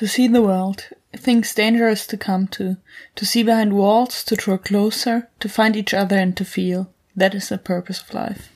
To see the world, things dangerous to come to, to see behind walls, to draw closer, to find each other and to feel. That is the purpose of life.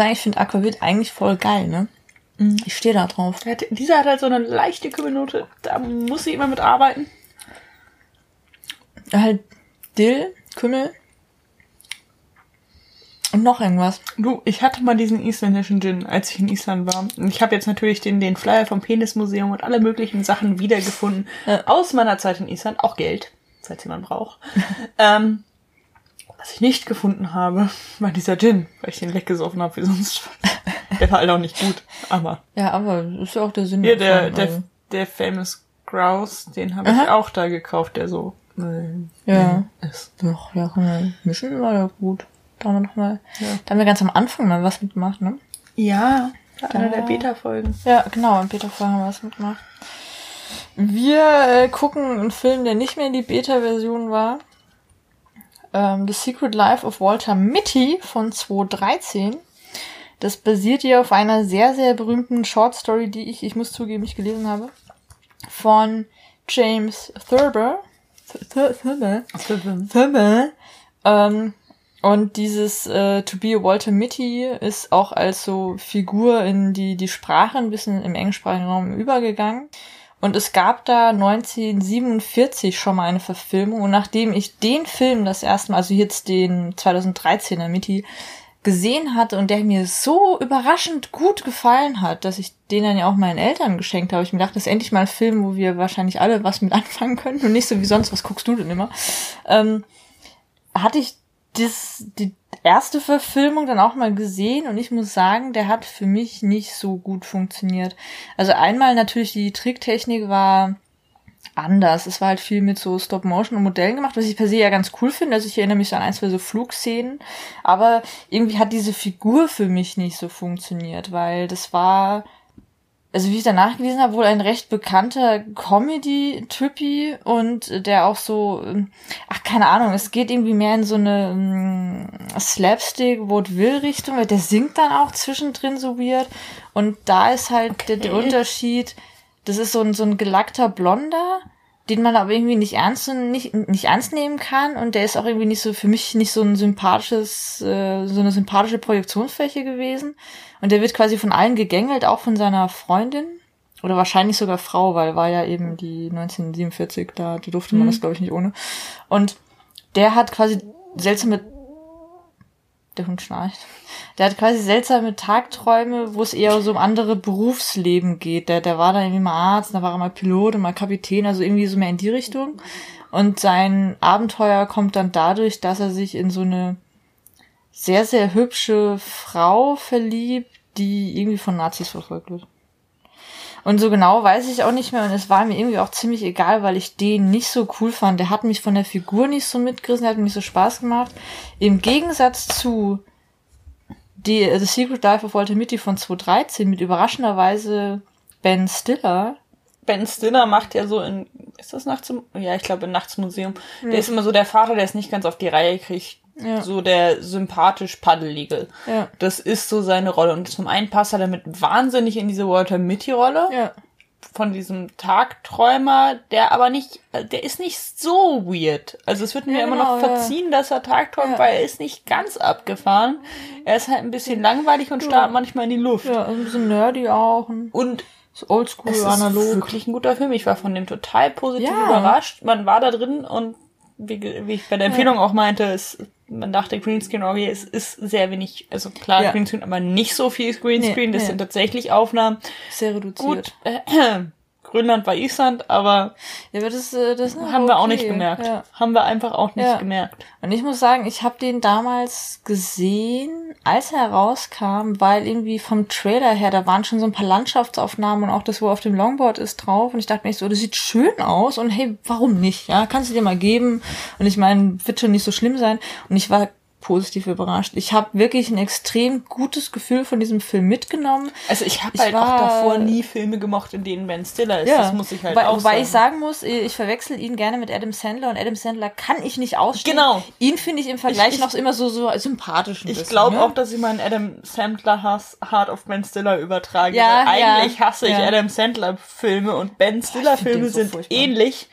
Sagen, ich finde Aquavit eigentlich voll geil, ne? Ich stehe da drauf. Hat, dieser hat halt so eine leichte Kümmelnote. Da muss sie immer mit arbeiten. Halt Dill, Kümmel und noch irgendwas. Du, ich hatte mal diesen isländischen Gin, als ich in Island war. Und ich habe jetzt natürlich den, den Flyer vom Penismuseum und alle möglichen Sachen wiedergefunden. Ja. Aus meiner Zeit in Island. Auch Geld, falls jemand braucht. ähm, was ich nicht gefunden habe, war dieser Gin, weil ich den weggesoffen habe wie sonst. Der war halt auch nicht gut. Aber Ja, aber ist ja auch der Sinn hier, der, davon, der, also. der Famous Grouse, den habe ich auch da gekauft, der so äh, Ja. ist. Doch, ja, mischen, war ja gut. Da haben wir noch mal, Ja. da haben wir ganz am Anfang mal was mitgemacht, ne? Ja, einer der Beta-Folgen. Ja, genau, in Beta-Folgen haben wir was mitgemacht. Wir äh, gucken einen Film, der nicht mehr in die Beta-Version war. Ähm, The Secret Life of Walter Mitty von 2013. Das basiert hier auf einer sehr, sehr berühmten Short Story, die ich, ich muss zugeben, nicht gelesen habe. Von James Thurber. Thur- Thurber? Thurber. Ähm, und dieses äh, To be a Walter Mitty ist auch als so Figur in die, die Sprache ein bisschen im englischsprachigen Raum übergegangen. Und es gab da 1947 schon mal eine Verfilmung. Und nachdem ich den Film das erste Mal, also jetzt den 2013er Mitty, gesehen hatte und der mir so überraschend gut gefallen hat, dass ich den dann ja auch meinen Eltern geschenkt habe. Ich mir dachte, das ist endlich mal ein Film, wo wir wahrscheinlich alle was mit anfangen können und nicht so wie sonst, was guckst du denn immer? Ähm, hatte ich das, die erste Verfilmung dann auch mal gesehen und ich muss sagen, der hat für mich nicht so gut funktioniert. Also einmal natürlich die Tricktechnik war anders. Es war halt viel mit so Stop-Motion und Modellen gemacht, was ich per se ja ganz cool finde. Also ich erinnere mich so an ein, zwei so Flugszenen. Aber irgendwie hat diese Figur für mich nicht so funktioniert, weil das war, also wie ich danach gelesen habe, wohl ein recht bekannter Comedy-Trippy und der auch so, ähm, ach keine Ahnung, es geht irgendwie mehr in so eine ähm, Slapstick-Vaudeville-Richtung, weil der singt dann auch zwischendrin so weird und da ist halt der, der Unterschied, das ist so ein, so ein gelackter Blonder, den man aber irgendwie nicht ernst, nicht, nicht ernst nehmen kann und der ist auch irgendwie nicht so, für mich nicht so ein sympathisches, äh, so eine sympathische Projektionsfläche gewesen. Und der wird quasi von allen gegängelt, auch von seiner Freundin oder wahrscheinlich sogar Frau, weil war ja eben die 1947, da, da durfte man das glaube ich nicht ohne. Und der hat quasi seltsame der Hund schnarcht. Der hat quasi seltsame Tagträume, wo es eher so um andere Berufsleben geht. Der, der war dann irgendwie mal Arzt, dann war er mal Pilot und mal Kapitän, also irgendwie so mehr in die Richtung. Und sein Abenteuer kommt dann dadurch, dass er sich in so eine sehr, sehr hübsche Frau verliebt, die irgendwie von Nazis verfolgt wird. Und so genau weiß ich auch nicht mehr. Und es war mir irgendwie auch ziemlich egal, weil ich den nicht so cool fand. Der hat mich von der Figur nicht so mitgerissen, der hat mir nicht so Spaß gemacht. Im Gegensatz zu die The Secret Life of Walter Mitty von 2013 mit überraschenderweise Ben Stiller. Ben Stiller macht ja so in, ist das Nachts im, ja, ich glaube in Nachtsmuseum. Der ist immer so der Vater, der es nicht ganz auf die Reihe kriegt. Ja. So der sympathisch Paddelige. Ja. Das ist so seine Rolle. Und zum einen passt er damit wahnsinnig in diese Walter Mitty-Rolle. Ja. Von diesem Tagträumer, der aber nicht, der ist nicht so weird. Also es wird mir Ja, immer genau, noch ja. verziehen, dass er Tagträumt, Ja. weil er ist nicht ganz abgefahren. Er ist halt ein bisschen langweilig und starrt manchmal in die Luft. Ja, also ein bisschen nerdy auch. Und oldschool, es ist analog. wirklich ein guter Film. Ich war von dem total positiv Ja. überrascht. Man war da drin und wie, wie ich bei der Empfehlung auch meinte, es, man dachte Greenscreen, okay, es ist sehr wenig, also klar Ja. Greenscreen, aber nicht so viel Greenscreen. Nee, das nee. sind tatsächlich Aufnahmen. Sehr reduziert. Gut, äh, Grönland war Island, aber Ja, aber das, äh, das haben wir auch okay. nicht gemerkt. Ja. Haben wir einfach auch nicht Ja. gemerkt. Und ich muss sagen, ich habe den damals gesehen, als er rauskam, weil irgendwie vom Trailer her, da waren schon so ein paar Landschaftsaufnahmen und auch das, wo er auf dem Longboard ist, drauf. Und ich dachte mir so, das sieht schön aus und hey, warum nicht? Ja, kannst du dir mal geben. Und ich meine, wird schon nicht so schlimm sein. Und ich war positiv überrascht. Ich habe wirklich ein extrem gutes Gefühl von diesem Film mitgenommen. Also ich habe halt auch davor nie Filme gemocht, in denen Ben Stiller ist. Das muss ich halt wobei, auch wobei sagen. ich sagen muss, ich verwechsel ihn gerne mit Adam Sandler und Adam Sandler kann ich nicht ausstehen. Genau. Ihn finde ich im Vergleich Ich- ich- noch immer so, so sympathisch. Ich glaube ne? auch, dass ich meinen Adam Sandler Hass hart auf Ben Stiller übertrage. Ja, weil ja, eigentlich hasse ich ja. Adam Sandler Filme und Ben Stiller Filme so sind furchtbar. ähnlich.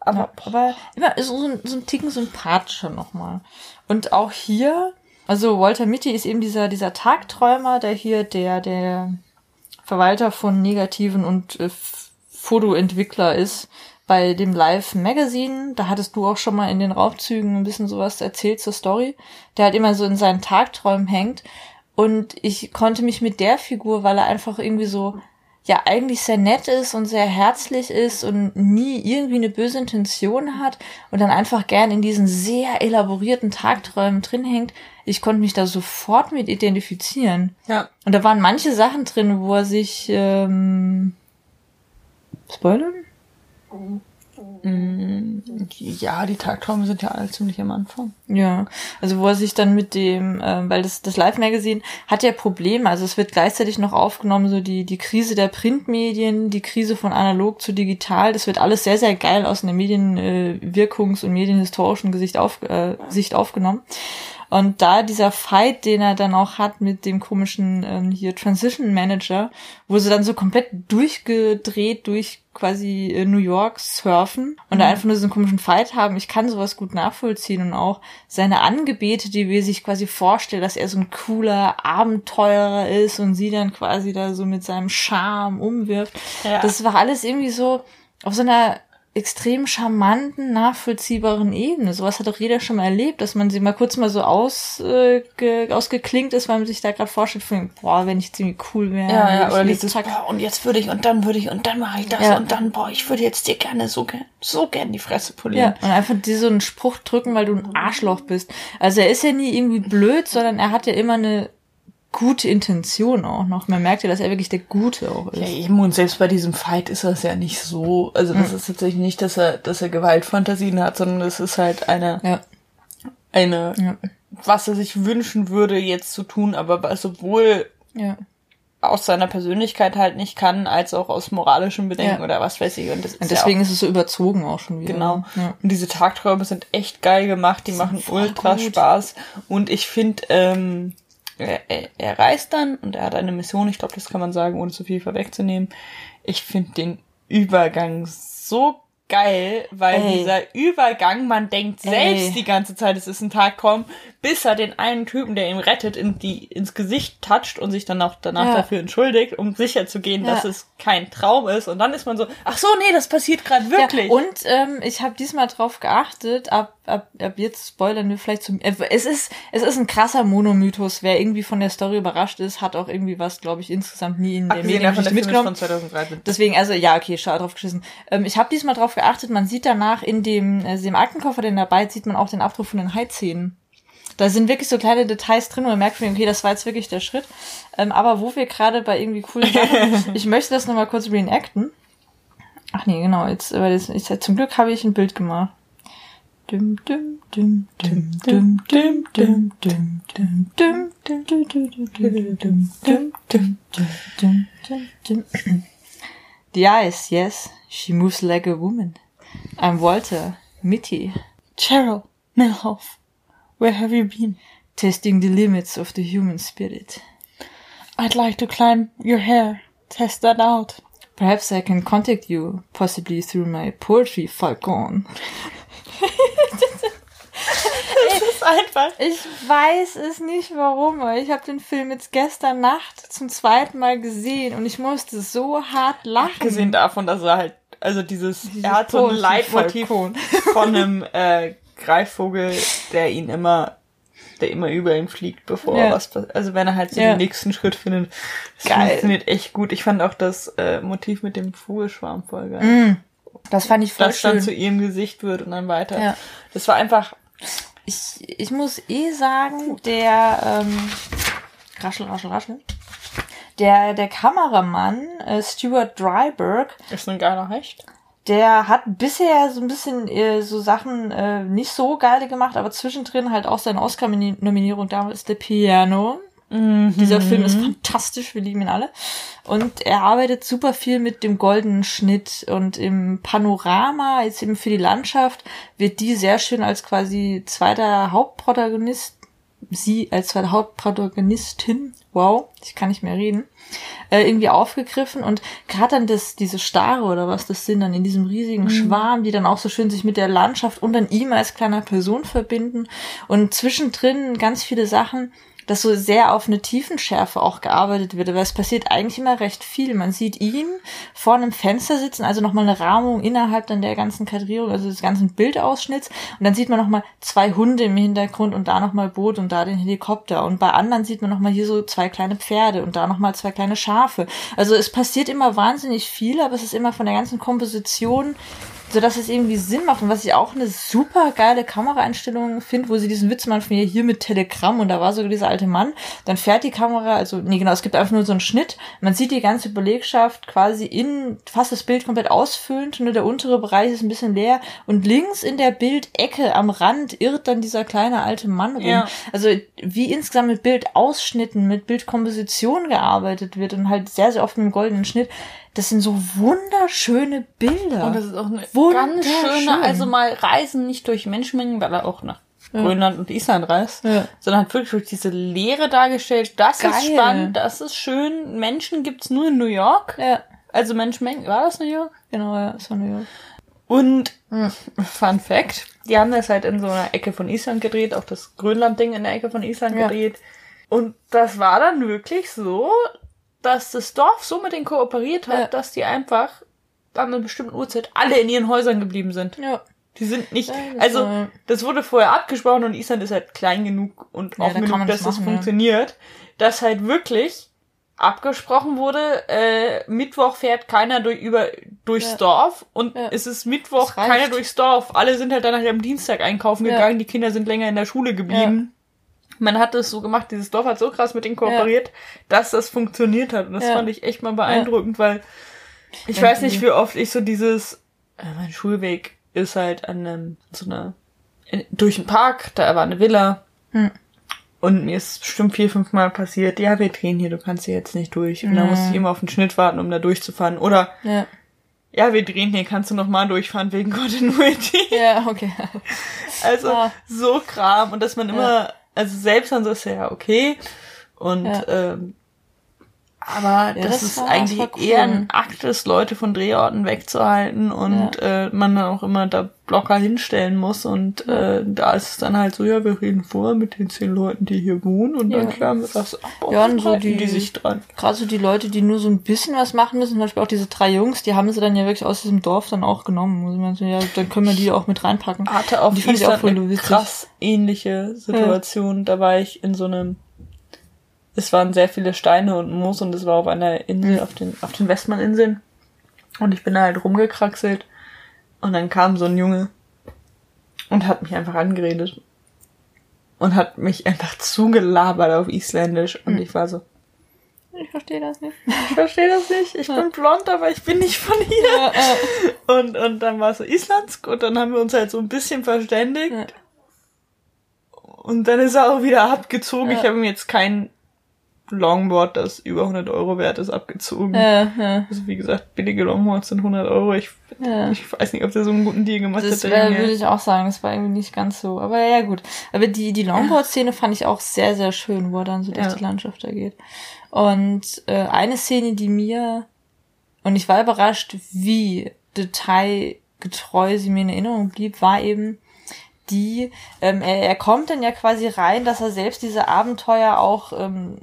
Aber Aber immer so, ein- so ein Ticken sympathischer nochmal. Und auch hier, also Walter Mitty ist eben dieser, dieser Tagträumer, der hier der, der Verwalter von Negativen und äh, Fotoentwickler ist bei dem Live Magazine. Da hattest du auch schon mal in den Raubzügen ein bisschen sowas erzählt zur Story. Der halt immer so in seinen Tagträumen hängt. Und ich konnte mich mit der Figur, weil er einfach irgendwie so ja eigentlich sehr nett ist und sehr herzlich ist und nie irgendwie eine böse Intention hat und dann einfach gern in diesen sehr elaborierten Tagträumen drin hängt. Ich konnte mich da sofort mit identifizieren. ja, Und da waren manche Sachen drin, wo er sich ähm, spoilern? Ja, die Tagträume sind ja alle ziemlich am Anfang. Ja, also wo er sich dann mit dem, ähm, weil das, das Live-Magazin hat ja Probleme, also es wird gleichzeitig noch aufgenommen, so die, die Krise der Printmedien, die Krise von analog zu digital, das wird alles sehr, sehr geil aus einer Medienwirkungs- und medienhistorischen Gesicht auf, äh, Sicht aufgenommen. Und da dieser Fight, den er dann auch hat mit dem komischen ähm, hier Transition Manager, wo sie dann so komplett durchgedreht durch quasi äh, New York surfen und da einfach nur so einen komischen Fight haben. Ich kann sowas gut nachvollziehen und auch seine Angebete, die wir sich quasi vorstellen, dass er so ein cooler Abenteurer ist und sie dann quasi da so mit seinem Charme umwirft. Ja. Das war alles irgendwie so auf so einer extrem charmanten, nachvollziehbaren Ebene. Sowas hat doch jeder schon mal erlebt, dass man sie mal kurz mal so aus, äh, ge, ausgeklingt ist, weil man sich da gerade vorstellt, von, boah, wenn ich ziemlich cool wäre. Ja, ja, oder dieses, boah, und jetzt würde ich, und dann würde ich, und dann mache ich das, Ja. und dann, boah, ich würde jetzt dir gerne so gern, so gern die Fresse Ja, polieren. und einfach dir so einen Spruch drücken, weil du ein Arschloch bist. Also er ist ja nie irgendwie blöd, sondern er hat ja immer eine gute Intention auch noch. Man merkt ja, dass er wirklich der Gute auch ist. Ja, eben, und selbst bei diesem Fight ist das ja nicht so, also das ist tatsächlich nicht, dass er, dass er Gewaltfantasien hat, sondern es ist halt eine, Ja. eine, Ja. was er sich wünschen würde, jetzt zu tun, aber was sowohl Ja. aus seiner Persönlichkeit halt nicht kann, als auch aus moralischen Bedenken Ja. oder was weiß ich. Und, ist Und deswegen auch, ist es so überzogen auch schon wieder. genau. Ja. Und diese Tagträume sind echt geil gemacht, die machen ultra gut. Spaß. Und ich finde, ähm, er, er, reist dann und er hat eine Mission, ich glaube, das kann man sagen, ohne zu viel vorwegzunehmen. Ich finde den Übergang so geil, weil Ey. dieser Übergang, man denkt selbst Ey. die ganze Zeit, es ist ein Tagtraum, bis er den einen Typen, der ihn rettet, in die, ins Gesicht toucht und sich dann auch danach Ja. dafür entschuldigt, um sicher zu gehen, Ja. dass es kein Traum ist. Und dann ist man so, ach so, nee, das passiert gerade wirklich. Ja, und ähm, ich habe diesmal drauf geachtet, ab, ab, ab jetzt spoilern wir vielleicht zum. Äh, es ist es ist ein krasser Monomythos. Wer irgendwie von der Story überrascht ist, hat auch irgendwie was, glaube ich, insgesamt nie in der Abgesehen Mediengeschichte mitgenommen. von 2013. Deswegen, also ja, okay, schade drauf geschissen. Ähm, ich habe diesmal drauf geachtet, man sieht danach in dem, äh, dem Aktenkoffer, den dabei sieht man auch den Abdruck von den Haiszähnen. Da sind wirklich so kleine Details drin, wo man merkt, okay, das war jetzt wirklich der Schritt. Ähm, aber wo wir gerade bei irgendwie coolen Sachen, ich möchte das nochmal kurz reenacten. Ach nee, genau, jetzt, weil das, ich, zum Glück habe ich ein Bild gemacht. The eyes, yes, she moves like a woman. I'm Walter Mitty, Cheryl, Milhoff, where have you been? testing the limits of the human spirit. I'd like to climb your hair. Test that out. Perhaps I can contact you, possibly through my poetry falcon. Das ist einfach. Ich weiß es nicht warum, aber ich habe den Film jetzt gestern Nacht zum zweiten Mal gesehen und ich musste so hart lachen. Abgesehen davon, dass er halt, also dieses, Dieses er hat so ein Leitmotiv von einem äh, Greifvogel, der ihn immer der immer über ihm fliegt, bevor Ja. was passiert. Also wenn er halt so Ja. den nächsten Schritt findet. Das Geil. funktioniert echt gut. Ich fand auch das äh, Motiv mit dem Vogelschwarm voll geil. Mm, das fand ich voll das dann schön. zu ihrem Gesicht wird und dann weiter. Ja. Das war einfach, Ich, ich muss eh sagen, der ähm, raschel, raschel, raschel. Der, der Kameramann, äh, Stuart Dryberg, ist ein geiler Hecht. der hat bisher so ein bisschen äh, so Sachen äh, nicht so geile gemacht, aber zwischendrin halt auch seine Oscar-Nominierung damals The Piano. Dieser Film ist fantastisch, wir lieben ihn alle. Und er arbeitet super viel mit dem goldenen Schnitt und im Panorama, jetzt eben für die Landschaft, wird die sehr schön als quasi zweiter Hauptprotagonist, sie als zweite Hauptprotagonistin, wow, ich kann nicht mehr reden, äh, irgendwie aufgegriffen. Und gerade dann das, diese Starre oder was das sind, dann in diesem riesigen Schwarm, die dann auch so schön sich mit der Landschaft und dann ihm als kleiner Person verbinden. Und zwischendrin ganz viele Sachen, dass so sehr auf eine Tiefenschärfe auch gearbeitet wird, aber es passiert eigentlich immer recht viel. Man sieht ihn vor einem Fenster sitzen, also nochmal eine Rahmung innerhalb dann der ganzen Kadrierung, also des ganzen Bildausschnitts und dann sieht man nochmal zwei Hunde im Hintergrund und da nochmal Boot und da den Helikopter und bei anderen sieht man nochmal hier so zwei kleine Pferde und da nochmal zwei kleine Schafe. Also es passiert immer wahnsinnig viel, aber es ist immer von der ganzen Komposition so dass es irgendwie Sinn macht. Und was ich auch eine super geile Kameraeinstellung finde, wo sie diesen Witz machen von ihr hier mit Telegramm. Und da war sogar dieser alte Mann, dann fährt die Kamera, also nee genau, es gibt einfach nur so einen Schnitt, man sieht die ganze Belegschaft quasi in fast das Bild komplett ausfüllend, nur der untere Bereich ist ein bisschen leer. Und links in der Bildecke am Rand irrt dann dieser kleine alte Mann rum. Ja. Also wie insgesamt mit Bildausschnitten, mit Bildkomposition gearbeitet wird und halt sehr, sehr oft mit dem goldenen Schnitt, das sind so wunderschöne Bilder. Und das ist auch eine ganz schöne, also mal Reisen nicht durch Menschenmengen, weil er auch nach Grönland und Island reist, Ja. sondern hat wirklich durch diese Leere dargestellt. Das Geil. ist spannend, das ist schön. Menschen gibt's nur in New York. ja, Also Menschenmengen, war das New York? genau, ja, das war New York. Und Fun Fact, die haben das halt in so einer Ecke von Island gedreht, auch das Grönland-Ding in der Ecke von Island Ja. gedreht. Und das war dann wirklich so, dass das Dorf so mit denen kooperiert hat, Ja. dass die einfach an einer bestimmten Uhrzeit alle in ihren Häusern geblieben sind. Ja. Die sind nicht, Ja, das also das wurde vorher abgesprochen und Island ist halt klein genug und Ja, offen da genug, dass das das machen, ja. funktioniert, dass halt wirklich abgesprochen wurde, äh, Mittwoch fährt keiner durch, über, durchs Ja. Dorf und Ja. es ist Mittwoch, Das keiner durchs Dorf. Alle sind halt dann nachher am Dienstag einkaufen Ja. gegangen, die Kinder sind länger in der Schule geblieben. Man hat es so gemacht, dieses Dorf hat so krass mit denen kooperiert, dass das funktioniert hat. Und das Ja. fand ich echt mal beeindruckend, weil ich Irgendwie. weiß nicht, wie oft ich so dieses, äh, mein Schulweg ist halt an einem, so einer, in, durch den Park, da war eine Villa. Hm. Und mir ist bestimmt vier, fünf Mal passiert, ja, wir drehen hier, du kannst hier jetzt nicht durch. Und dann Mhm. musste ich immer auf den Schnitt warten, um da durchzufahren. Oder, Ja. ja, wir drehen hier, kannst du noch mal durchfahren wegen Continuity. Ja, okay. Also, Ah. so Kram. Und dass man immer, also selbst dann so ist ja okay. Und, Ja. ähm, aber Ja, das, das ist war- eigentlich das cool. eher ein Akt, ist, Leute von Drehorten wegzuhalten und äh, man dann auch immer da Blocker hinstellen muss und äh, da ist es dann halt so, ja, wir reden vor mit den zehn Leuten, die hier wohnen und dann Ja. klären wir das ab. Ja, und dann so die- die sich dran. Gerade so die Leute, die nur so ein bisschen was machen müssen, zum Beispiel auch diese drei Jungs, die haben sie dann ja wirklich aus diesem Dorf dann auch genommen. Also man so, ja, dann können wir die auch mit reinpacken. hatte auf Die fand ich auch voll eine krass ähnliche Situation. Da war ich in so einem, es waren sehr viele Steine und Moos und es war auf einer Insel, auf den, auf den Westmann-Inseln. Und ich bin da halt rumgekraxelt und dann kam so ein Junge und hat mich einfach angeredet und hat mich einfach zugelabert auf Isländisch und Hm. ich war so, Ich verstehe das nicht. ich verstehe das nicht, ich bin blond, aber ich bin nicht von hier. Ja, äh, Und, und dann war es so Islandsk und dann haben wir uns halt so ein bisschen verständigt. Ja. Und dann ist er auch wieder abgezogen. Ja. Ich habe ihm jetzt kein Longboard, das über 100 Euro wert ist, abgezogen. äh, ja. Also wie gesagt, billige Longboards sind 100 Euro. Ich, Ja. ich weiß nicht, ob der so einen guten Deal gemacht Das hat. der würde ich auch sagen, das war irgendwie nicht ganz so. Aber ja, gut. Aber die, die Longboard-Szene fand ich auch sehr, sehr schön, wo er dann so durch Ja. die Landschaft da geht. Und äh, eine Szene, die mir, und ich war überrascht, wie detailgetreu sie mir in Erinnerung blieb, war eben die, ähm, er, er kommt dann ja quasi rein, dass er selbst diese Abenteuer auch ähm,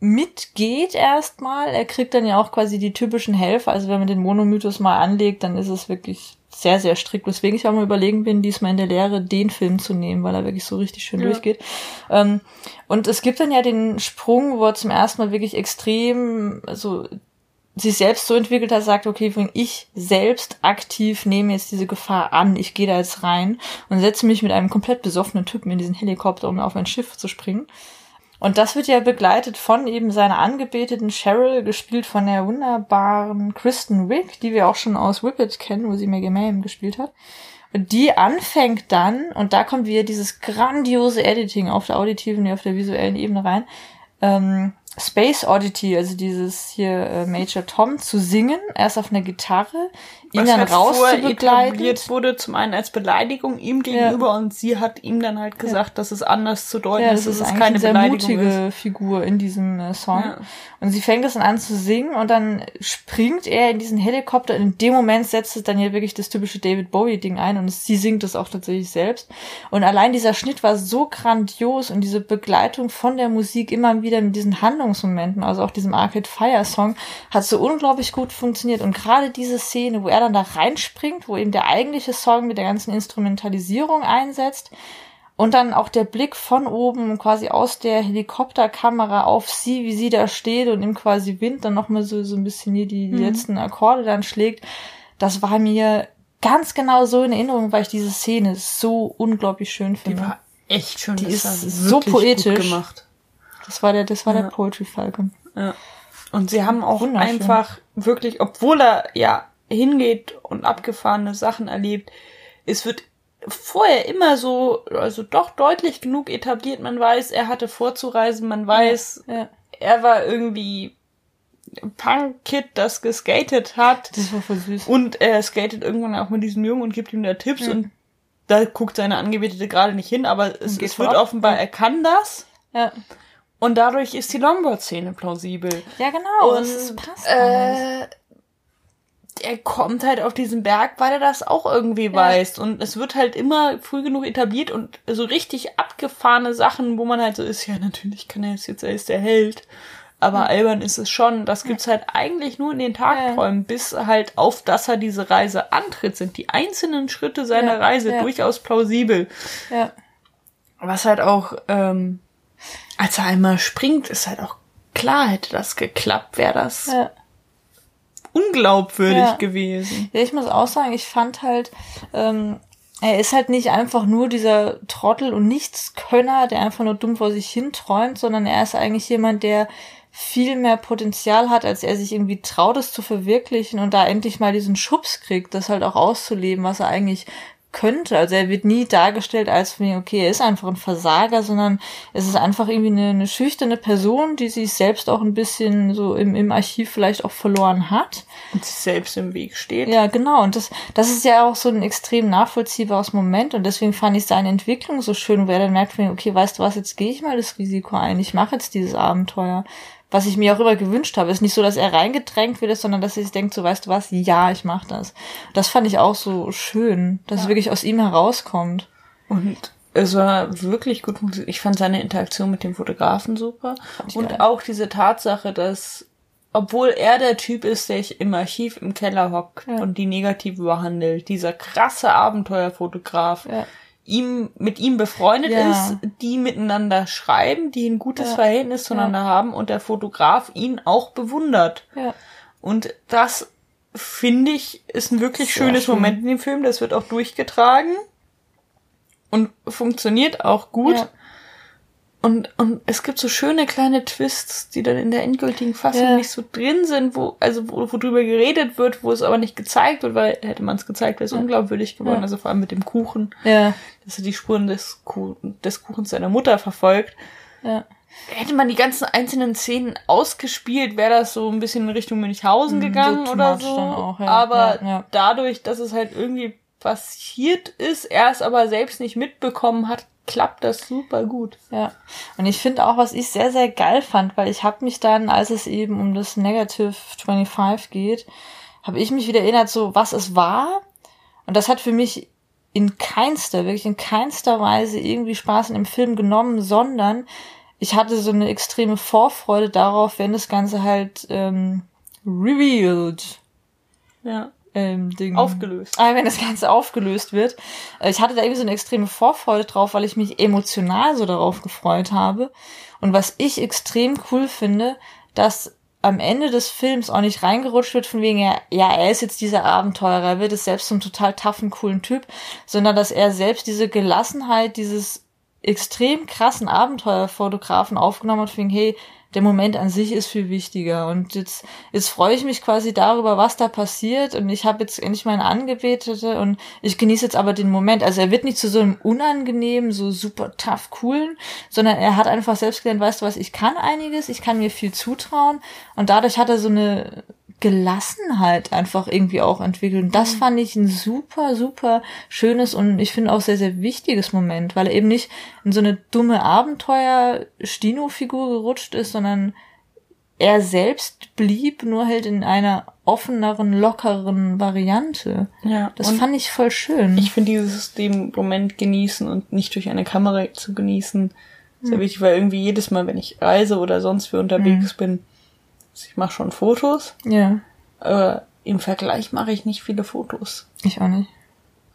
mitgeht erstmal. Er kriegt dann ja auch quasi die typischen Helfer. Also wenn man den Monomythos mal anlegt, dann ist es wirklich sehr, sehr strikt, weswegen ich auch mal überlegen bin, diesmal in der Lehre den Film zu nehmen, weil er wirklich so richtig schön Ja. durchgeht. Ähm, und es gibt dann ja den Sprung, wo er zum ersten Mal wirklich extrem, also sich selbst so entwickelt hat, sagt, okay, ich selbst aktiv nehme jetzt diese Gefahr an, ich gehe da jetzt rein und setze mich mit einem komplett besoffenen Typen in diesen Helikopter, um auf ein Schiff zu springen. Und das wird ja begleitet von eben seiner angebeteten Cheryl, gespielt von der wunderbaren Kristen Wiig, die wir auch schon aus Whippet kennen, wo sie Maggie Mayhem gespielt hat. Und die anfängt dann, und da kommt wieder dieses grandiose Editing auf der auditiven auf der visuellen Ebene rein, ähm, Space Oddity, also dieses hier äh, Major Tom zu singen, erst auf einer Gitarre, ihn dann halt raus zu begleiten. wurde, zum einen als Beleidigung ihm gegenüber und sie hat ihm dann halt gesagt, dass es anders zu deuten Ja, ist, das ist dass es keine eine sehr Beleidigung mutige ist. Figur in diesem äh, Song. Ja. Und sie fängt es dann an zu singen und dann springt er in diesen Helikopter. In dem Moment setzt es dann ja wirklich das typische David Bowie-Ding ein und sie singt es auch tatsächlich selbst. Und allein dieser Schnitt war so grandios und diese Begleitung von der Musik immer wieder mit diesen Handlungsmomenten, also auch diesem Arcade Fire Song, hat so unglaublich gut funktioniert. Und gerade diese Szene, wo er dann da reinspringt, wo eben der eigentliche Song mit der ganzen Instrumentalisierung einsetzt, und dann auch der Blick von oben quasi aus der Helikopterkamera auf sie, wie sie da steht und ihm quasi Wind dann nochmal so, so ein bisschen hier die, die Mhm. letzten Akkorde dann schlägt. Das war mir ganz genau so in Erinnerung, weil ich diese Szene so unglaublich schön Die finde. war echt schön. Die das ist so poetisch. Gemacht. Das war der, das war Ja. der Poetry Falcon. Ja. Und sie haben auch einfach wirklich, obwohl er ja hingeht und abgefahrene Sachen erlebt, es wird vorher immer so, also doch deutlich genug etabliert. Man weiß, er hatte vorzureisen, man weiß, Ja, er war irgendwie Punk-Kid, das geskatet hat. das war voll süß. Und er skatet irgendwann auch mit diesem Jungen und gibt ihm da Tipps Mhm. und da guckt seine Angebetete gerade nicht hin, aber es, es wird vorab. offenbar, er kann das. Ja, Und dadurch ist die Longboard-Szene plausibel. ja genau. und das ist, passt alles. Er kommt halt auf diesen Berg, weil er das auch irgendwie weiß. Und es wird halt immer früh genug etabliert und so richtig abgefahrene Sachen, wo man halt so ist, ja, natürlich kann er jetzt, jetzt er ist der Held. Aber albern ist es schon. Das gibt's halt eigentlich nur in den Tagträumen, bis halt auf, dass er diese Reise antritt, sind die einzelnen Schritte seiner Ja, Reise ja. durchaus plausibel. Ja. Was halt auch, ähm, als er einmal springt, ist halt auch klar, hätte das geklappt, wäre das Ja. Unglaubwürdig Ja. gewesen. Ja, ich muss auch sagen, ich fand halt, ähm, er ist halt nicht einfach nur dieser Trottel und Nichtskönner, der einfach nur dumm vor sich hin träumt, sondern er ist eigentlich jemand, der viel mehr Potenzial hat, als er sich irgendwie traut, es zu verwirklichen und da endlich mal diesen Schubs kriegt, das halt auch auszuleben, was er eigentlich könnte. Also er wird nie dargestellt als, okay, er ist einfach ein Versager, sondern es ist einfach irgendwie eine, eine schüchterne Person, die sich selbst auch ein bisschen so im, im Archiv vielleicht auch verloren hat. Und sich selbst im Weg steht. Ja, genau. Und das, das ist ja auch so ein extrem nachvollziehbares Moment. Und deswegen fand ich seine Entwicklung so schön, wo er dann merkt, okay, weißt du was, jetzt gehe ich mal das Risiko ein. Ich mache jetzt dieses Abenteuer. Was ich mir auch immer gewünscht habe. Ist nicht so, dass er reingedrängt wird, sondern dass er sich denkt, so weißt du was, ja, ich mache das. Das fand ich auch so schön, dass es wirklich aus ihm herauskommt. Und es war wirklich gut funktioniert. Ich fand seine Interaktion mit dem Fotografen super. ich Und geil. auch diese Tatsache, dass, obwohl er der Typ ist, der sich im Archiv im Keller hockt Ja. und die Negative behandelt, dieser krasse Abenteuerfotograf, Ja. Ihm, mit ihm befreundet Ja. ist, die miteinander schreiben, die ein gutes Ja. Verhältnis zueinander haben und der Fotograf ihn auch bewundert. Ja. Und das finde ich ist ein wirklich Sehr schönes schön. Moment in dem Film. Das wird auch durchgetragen und funktioniert auch gut. Ja. Und, und es gibt so schöne kleine Twists, die dann in der endgültigen Fassung Ja. nicht so drin sind, wo, also wo, wo drüber geredet wird, wo es aber nicht gezeigt wird, weil hätte man es gezeigt, wäre es unglaubwürdig geworden. Ja. Also vor allem mit dem Kuchen, Ja. dass er die Spuren des, Kuh des Kuchens seiner Mutter verfolgt. Ja. Hätte man die ganzen einzelnen Szenen ausgespielt, wäre das so ein bisschen in Richtung Münchhausen Mm, gegangen so oder so. auch, ja. Aber Ja, ja. dadurch, dass es halt irgendwie passiert ist, er es aber selbst nicht mitbekommen hat, klappt das super gut. Ja, und ich finde auch, was ich sehr, sehr geil fand, weil ich habe mich dann, als es eben um das Negative 25 geht, habe ich mich wieder erinnert, so was es war. Und das hat für mich in keinster, wirklich in keinster Weise irgendwie Spaß in dem Film genommen, sondern ich hatte so eine extreme Vorfreude darauf, wenn das Ganze halt ähm, revealed Ja. Ähm, Ding. Aufgelöst. Ah, wenn das Ganze aufgelöst wird. Äh, Ich hatte da irgendwie so eine extreme Vorfreude drauf, weil ich mich emotional so darauf gefreut habe. Und was ich extrem cool finde, dass am Ende des Films auch nicht reingerutscht wird von wegen, ja, ja, er ist jetzt dieser Abenteurer, er wird es selbst zum total toughen, coolen Typ, sondern dass er selbst diese Gelassenheit, dieses extrem krassen Abenteuerfotografen aufgenommen hat, von wegen, hey, der Moment an sich ist viel wichtiger. Und jetzt, jetzt freue ich mich quasi darüber, was da passiert. Und ich habe jetzt endlich meine Angebetete und ich genieße jetzt aber den Moment. Also er wird nicht zu so einem unangenehmen, so super tough, coolen, sondern er hat einfach selbst gelernt, weißt du was, ich kann einiges, ich kann mir viel zutrauen. Und dadurch hat er so eine Gelassenheit einfach irgendwie auch entwickelt. Und das fand ich ein super, super schönes und ich finde auch sehr, sehr wichtiges Moment, weil er eben nicht in so eine dumme Abenteuer-Stino-Figur gerutscht ist, sondern er selbst blieb nur halt in einer offeneren, lockeren Variante. Ja, Das fand ich voll schön. ich finde dieses den Moment genießen und nicht durch eine Kamera zu genießen sehr wichtig, weil irgendwie jedes Mal, wenn ich reise oder sonst wie unterwegs bin, also ich mache schon Fotos, ja, aber im Vergleich mache ich nicht viele Fotos. ich auch nicht.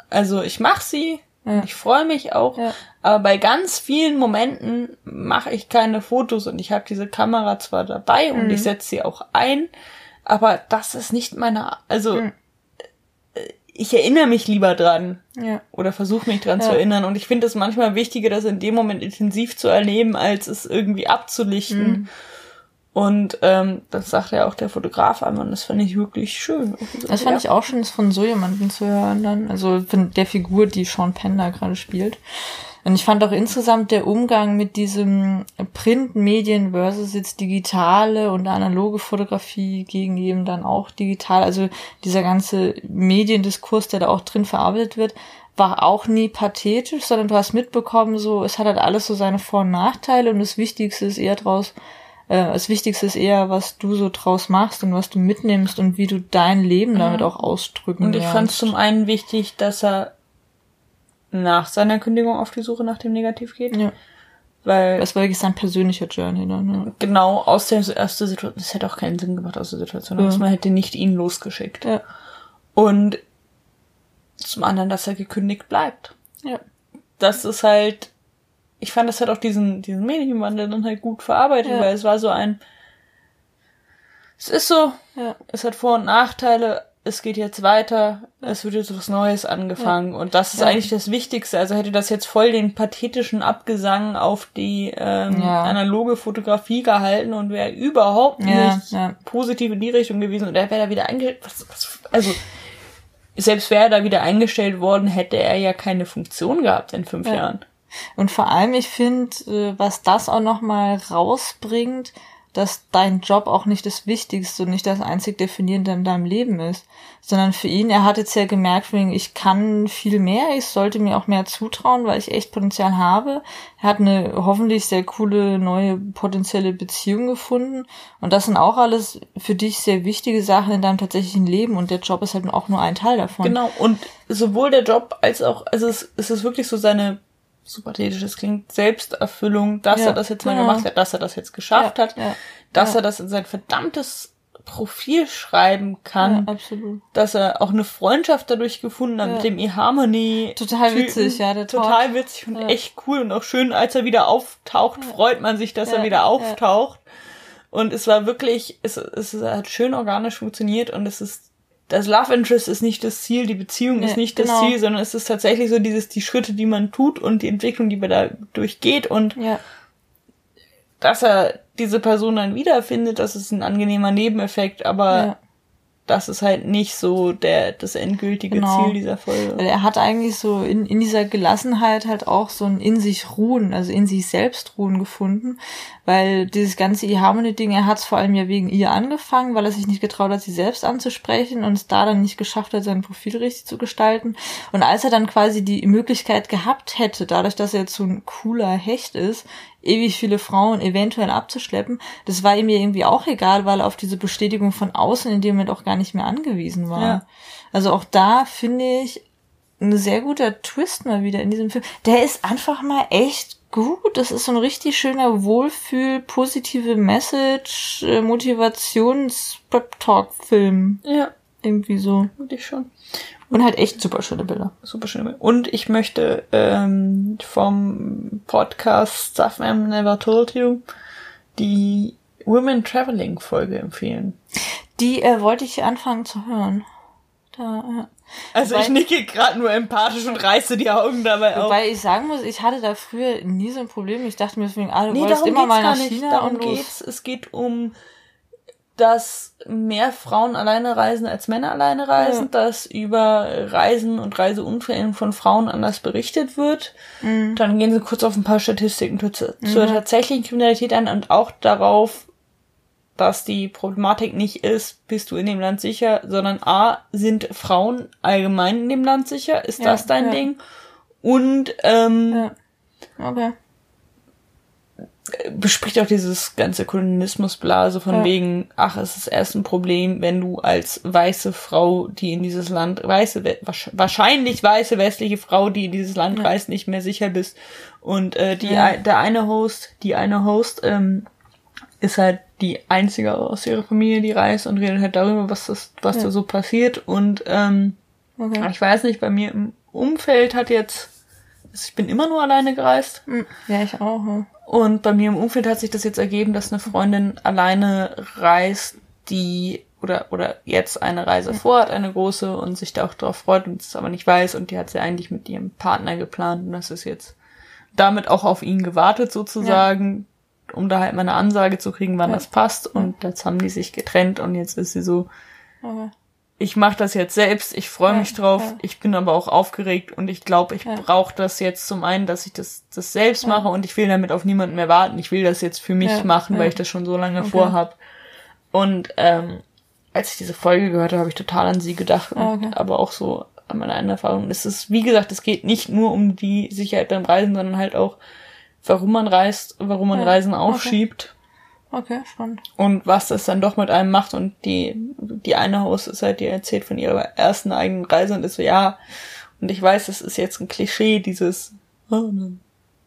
Also ich mache sie, Ja. ich freue mich auch, Ja. aber bei ganz vielen Momenten mache ich keine Fotos und ich habe diese Kamera zwar dabei und Mhm. ich setze sie auch ein, aber das ist nicht meine, also Mhm. äh, ich erinnere mich lieber dran Ja. oder versuche mich dran zu erinnern und ich finde es manchmal wichtiger, das in dem Moment intensiv zu erleben, als es irgendwie abzulichten. Mhm. Und ähm, das sagt ja auch der Fotograf einmal und das fand ich wirklich schön. Das fand ich auch schön, das von so jemandem zu hören dann. Also von der Figur, die Sean Penn da gerade spielt. Und ich fand auch insgesamt der Umgang mit diesem Printmedien versus jetzt digitale und analoge Fotografie gegen eben dann auch digital. Also dieser ganze Mediendiskurs, der da auch drin verarbeitet wird, war auch nie pathetisch, sondern du hast mitbekommen, so, es hat halt alles so seine Vor- und Nachteile und das Wichtigste ist eher draus, äh, das Wichtigste ist eher, was du so draus machst und was du mitnimmst und wie du dein Leben damit auch ausdrücken Und ich fand es zum einen wichtig, dass er nach seiner Kündigung auf die Suche nach dem Negativ geht. Ja. Weil Das war wirklich sein persönlicher Journey dann, ja. genau aus der ersten Situation, das hätte auch keinen Sinn gemacht aus der Situation, Ja. man hätte nicht ihn losgeschickt. Ja. Und zum anderen, dass er gekündigt bleibt. Ja. Das ist halt, ich fand, das hat auch diesen, diesen Medienwandel dann halt gut verarbeitet, Ja. weil es war so ein, es ist so, Ja. es hat Vor- und Nachteile, es geht jetzt weiter, es wird jetzt was Neues angefangen und das ist Ja. eigentlich das Wichtigste. Also hätte das jetzt voll den pathetischen Abgesang auf die ähm, Ja. analoge Fotografie gehalten und wäre überhaupt Ja, nicht ja. positiv in die Richtung gewesen und er wäre da wieder eingestellt. Was, was, also selbst wäre er da wieder eingestellt worden, hätte er ja keine Funktion gehabt in fünf Ja. Jahren. Und vor allem, ich finde, äh, was das auch nochmal rausbringt, dass dein Job auch nicht das Wichtigste und nicht das einzig Definierende in deinem Leben ist, sondern für ihn, er hat jetzt ja gemerkt, ich kann viel mehr, ich sollte mir auch mehr zutrauen, weil ich echt Potenzial habe. Er hat eine hoffentlich sehr coole neue potenzielle Beziehung gefunden und das sind auch alles für dich sehr wichtige Sachen in deinem tatsächlichen Leben und der Job ist halt auch nur ein Teil davon. Genau, und sowohl der Job als auch, also es, es ist wirklich so seine, so pathetisch es klingt, Selbsterfüllung, dass Ja, er das jetzt mal genau. gemacht hat, dass er das jetzt geschafft Ja, hat, ja, dass ja. er das in sein verdammtes Profil schreiben Ja, kann, absolut. dass er auch eine Freundschaft dadurch gefunden hat Ja. mit dem eHarmony. Total witzig, ja, der Total Talk. witzig und Ja. echt cool und auch schön, als er wieder auftaucht, freut man sich, dass Ja, er wieder ja. auftaucht. Und es war wirklich, es, es hat schön organisch funktioniert und es ist, das Love Interest ist nicht das Ziel, die Beziehung ist Nee, nicht das genau. Ziel, sondern es ist tatsächlich so dieses, die Schritte, die man tut und die Entwicklung, die man da durchgeht und Ja, dass er diese Person dann wiederfindet, das ist ein angenehmer Nebeneffekt, aber ja. Das ist halt nicht so der, das endgültige Genau. Ziel dieser Folge. Weil er hat eigentlich so in, in dieser Gelassenheit halt auch so ein in sich ruhen, also in sich selbst ruhen gefunden. Weil dieses ganze E-Harmony-Ding, er hat es vor allem ja wegen ihr angefangen, weil er sich nicht getraut hat, sie selbst anzusprechen und es da dann nicht geschafft hat, sein Profil richtig zu gestalten. Und als er dann quasi die Möglichkeit gehabt hätte, dadurch, dass er jetzt so ein cooler Hecht ist, ewig viele Frauen eventuell abzuschleppen, das war ihm ja irgendwie auch egal, weil er auf diese Bestätigung von außen in dem Moment auch gar nicht mehr angewiesen war. Ja. Also auch da finde ich ein sehr guter Twist mal wieder in diesem Film. Der ist einfach mal echt gut. Das ist so ein richtig schöner Wohlfühl, positive Message, äh, Motivations-Prep-Talk-Film. Ja. Irgendwie so. Würde ich schon. Und halt echt super schöne Bilder. Super schöne Bilder. Und ich möchte ähm, vom Podcast Stuff I Never Told You die Women Traveling Folge empfehlen. Die äh, wollte ich anfangen zu hören. Da, ja. Also ich nicke gerade nur empathisch und reiße die Augen dabei auf. Wobei ich sagen muss, ich hatte da früher nie so ein Problem. Ich dachte mir deswegen, ah, du nee, wolltest immer mal nach China darum und geht's. Es geht um dass mehr Frauen alleine reisen als Männer alleine reisen, ja. dass über Reisen und Reiseunfällen von Frauen anders berichtet wird. Mhm. Dann gehen sie kurz auf ein paar Statistiken zur, mhm. zur tatsächlichen Kriminalität ein und auch darauf, dass die Problematik nicht ist, bist du in dem Land sicher, sondern A, sind Frauen allgemein in dem Land sicher? Ist ja, das dein ja. Ding? Und ähm, okay bespricht auch dieses ganze Kolonialismusblase von ja. wegen, ach, es ist erst ein Problem, wenn du als weiße Frau, die in dieses Land, weiße, wahrscheinlich weiße westliche Frau, die in dieses Land ja. reist, nicht mehr sicher bist. Und äh, die, ja. der eine Host, die eine Host, ähm, ist halt die einzige aus ihrer Familie, die reist und redet halt darüber, was das, was da so passiert. Und ähm, okay. ich weiß nicht, bei mir im Umfeld hat jetzt ich bin immer nur alleine gereist. Hm. Ja, ich auch. Ja. Und bei mir im Umfeld hat sich das jetzt ergeben, dass eine Freundin alleine reist, die oder oder jetzt eine Reise vorhat, eine große und sich da auch drauf freut und es aber nicht weiß. Und die hat sie eigentlich mit ihrem Partner geplant. Und das ist jetzt damit auch auf ihn gewartet sozusagen, ja. um da halt mal eine Ansage zu kriegen, wann ja. das passt. Und jetzt haben die sich getrennt und jetzt ist sie so, okay ich mache das jetzt selbst, ich freue mich drauf, ja. ich bin aber auch aufgeregt und ich glaube, ich ja. brauche das jetzt zum einen, dass ich das, das selbst ja. mache und ich will damit auf niemanden mehr warten. Ich will das jetzt für mich machen, weil ich das schon so lange okay. vorhab. Und ähm, als ich diese Folge gehört habe, habe ich total an sie gedacht, ah, okay. aber auch so an meine eigenen Erfahrungen. Es ist, wie gesagt, es geht nicht nur um die Sicherheit beim Reisen, sondern halt auch, warum man reist, warum man Reisen aufschiebt. Okay Okay, spannend. Und was das dann doch mit einem macht und die, die eine Haus ist halt, die erzählt von ihrer ersten eigenen Reise und ist so, ja, und ich weiß, das ist jetzt ein Klischee, dieses, oh, dann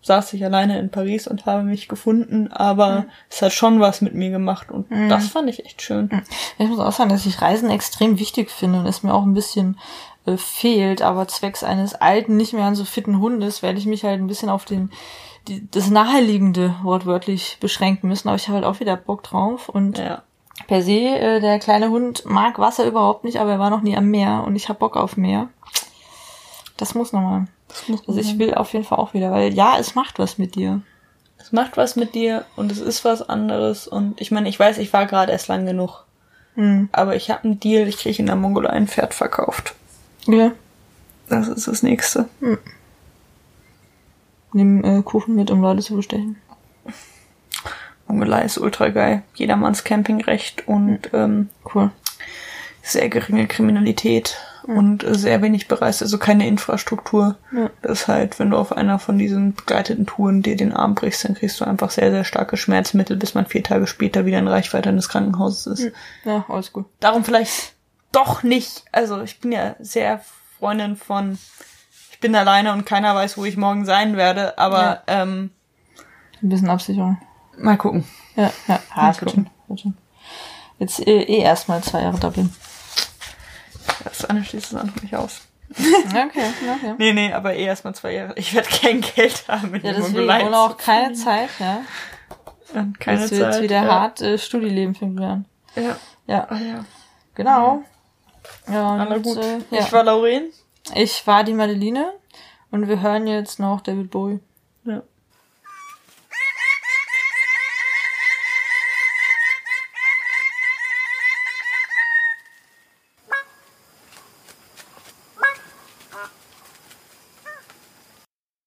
saß ich alleine in Paris und habe mich gefunden, aber mhm. es hat schon was mit mir gemacht und mhm. das fand ich echt schön. Mhm. Ich muss auch sagen, dass ich Reisen extrem wichtig finde und es mir auch ein bisschen äh, fehlt, aber zwecks eines alten, nicht mehr an so fitten Hundes werde ich mich halt ein bisschen auf den die, das Naheliegende wortwörtlich beschränken müssen, aber ich habe halt auch wieder Bock drauf und ja. per se, äh, der kleine Hund mag Wasser überhaupt nicht, aber er war noch nie am Meer und ich habe Bock auf Meer. Das muss nochmal. Das muss also ich will auf jeden Fall auch wieder, weil ja, es macht was mit dir. Es macht was mit dir und es ist was anderes und ich meine, ich weiß, ich war gerade erst lang genug. Hm. Aber ich habe einen Deal, ich kriege in der Mongolei ein Pferd verkauft. Ja. Das ist das nächste. Hm. Nimm äh, Kuchen mit, um Leute zu bestechen. Mongolei ist ultra geil. Jedermanns Campingrecht und ähm, cool. sehr geringe Kriminalität ja. und sehr wenig bereist, also keine Infrastruktur. Ja. Das ist halt, wenn du auf einer von diesen begleiteten Touren dir den Arm brichst, dann kriegst du einfach sehr, sehr starke Schmerzmittel, bis man vier Tage später wieder in Reichweite eines Krankenhauses ist. Ja, alles gut. Darum vielleicht doch nicht, also ich bin ja sehr Freundin von ich bin alleine und keiner weiß, wo ich morgen sein werde, aber ja. ähm, ein bisschen Absicherung. Mal gucken. Ja, ja, ah, das wird schon, wird schon. Jetzt äh, eh erstmal zwei Jahre Dublin. Das eine schließt das andere nicht aus. okay, okay. Nee, nee, aber eh erstmal zwei Jahre. Ich werde kein Geld haben mit ja, deswegen und auch keine Zeit, ja. Und keine das Zeit. wird jetzt wieder ja. hart äh, Studieleben finden Ja. Ja. Ah, ja. Genau. Ja, und, Na gut. Äh, ja. Ich war Lauren. Ich war die Madeline und wir hören jetzt noch David Bowie. Ja.